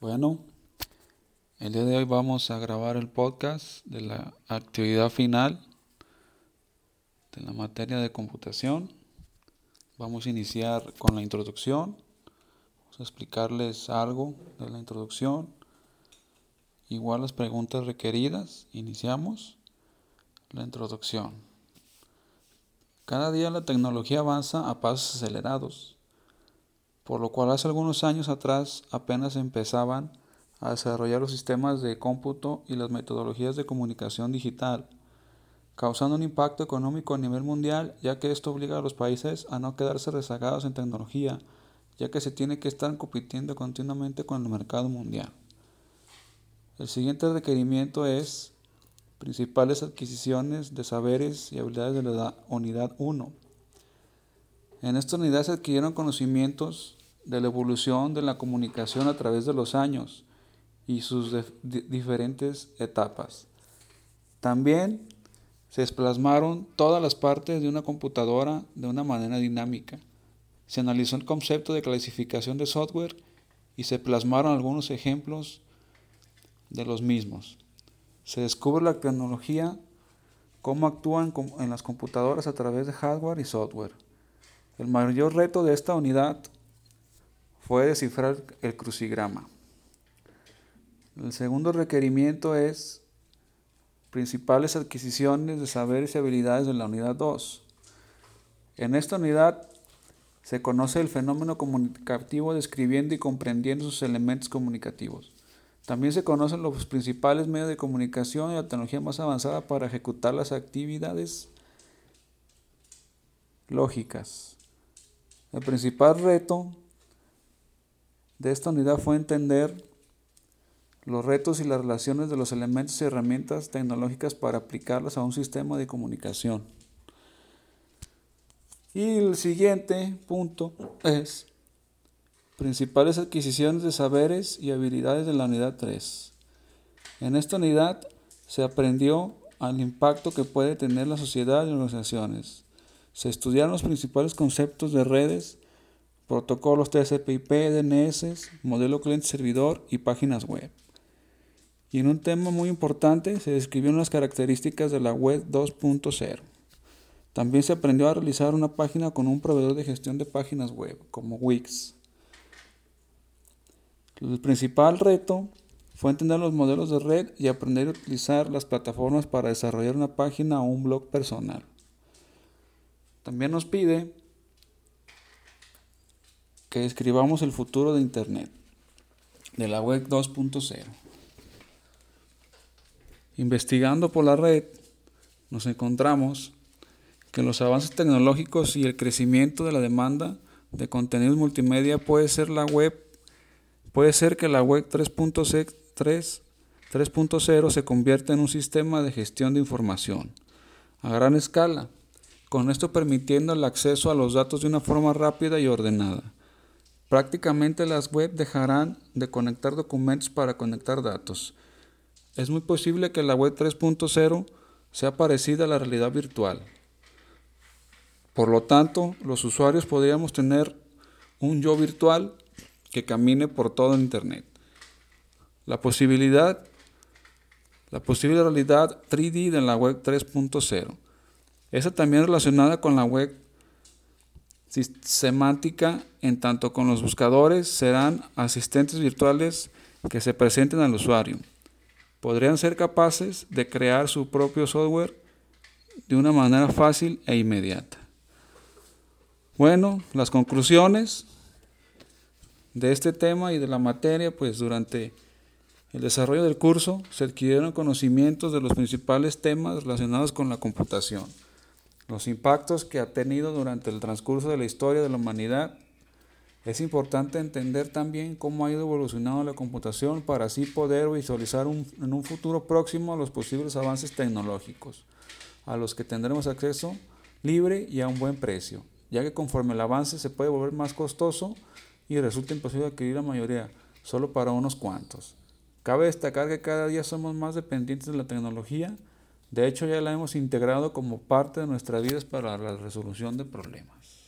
Bueno, el día de hoy vamos a grabar el podcast de la actividad final de la materia de computación. Vamos a iniciar con la introducción. Vamos a explicarles algo de la introducción. Igual las preguntas requeridas. Iniciamos la introducción. Cada día la tecnología avanza a pasos acelerados por lo cual hace algunos años atrás apenas empezaban a desarrollar los sistemas de cómputo y las metodologías de comunicación digital, causando un impacto económico a nivel mundial, ya que esto obliga a los países a no quedarse rezagados en tecnología, ya que se tiene que estar compitiendo continuamente con el mercado mundial. El siguiente requerimiento es principales adquisiciones de saberes y habilidades de la unidad 1. En esta unidad se adquirieron conocimientos de la evolución de la comunicación a través de los años y sus diferentes etapas. También se plasmaron todas las partes de una computadora de una manera dinámica. Se analizó el concepto de clasificación de software y se plasmaron algunos ejemplos de los mismos. Se descubre la tecnología, cómo actúan en las computadoras a través de hardware y software. El mayor reto de esta unidad fue descifrar el crucigrama. El segundo requerimiento es principales adquisiciones de saberes y habilidades de la unidad 2. En esta unidad se conoce el fenómeno comunicativo describiendo y comprendiendo sus elementos comunicativos. También se conocen los principales medios de comunicación y la tecnología más avanzada para ejecutar las actividades lógicas. El principal reto de esta unidad fue entender los retos y las relaciones de los elementos y herramientas tecnológicas para aplicarlas a un sistema de comunicación. Y el siguiente punto es principales adquisiciones de saberes y habilidades de la unidad 3. En esta unidad se aprendió al impacto que puede tener la sociedad y organizaciones. Se estudiaron los principales conceptos de redes, protocolos TCP/IP, DNS, modelo cliente-servidor y páginas web. Y en un tema muy importante se describieron las características de la web 2.0. También se aprendió a realizar una página con un proveedor de gestión de páginas web, como Wix. El principal reto fue entender los modelos de red y aprender a utilizar las plataformas para desarrollar una página o un blog personal. También nos pide que escribamos el futuro de Internet, de la web 2.0. Investigando por la red, nos encontramos que los avances tecnológicos y el crecimiento de la demanda de contenidos multimedia puede ser la web puede ser que la web 3.0 se convierta en un sistema de gestión de información a gran escala, con esto permitiendo el acceso a los datos de una forma rápida y ordenada. Prácticamente las web dejarán de conectar documentos para conectar datos. Es muy posible que la web 3.0 sea parecida a la realidad virtual. Por lo tanto, los usuarios podríamos tener un yo virtual que camine por todo Internet. La posibilidad, la posible realidad 3D de la web 3.0. Esa también relacionada con la web semántica en tanto con los buscadores serán asistentes virtuales que se presenten al usuario. Podrían ser capaces de crear su propio software de una manera fácil e inmediata. Bueno, las conclusiones de este tema y de la materia, pues durante el desarrollo del curso se adquirieron conocimientos de los principales temas relacionados con la computación los impactos que ha tenido durante el transcurso de la historia de la humanidad. Es importante entender también cómo ha ido evolucionando la computación para así poder visualizar en un futuro próximo los posibles avances tecnológicos, a los que tendremos acceso libre y a un buen precio, ya que conforme el avance se puede volver más costoso y resulta imposible adquirir la mayoría, solo para unos cuantos. Cabe destacar que cada día somos más dependientes de la tecnología, de hecho, ya la hemos integrado como parte de nuestras vidas para la resolución de problemas.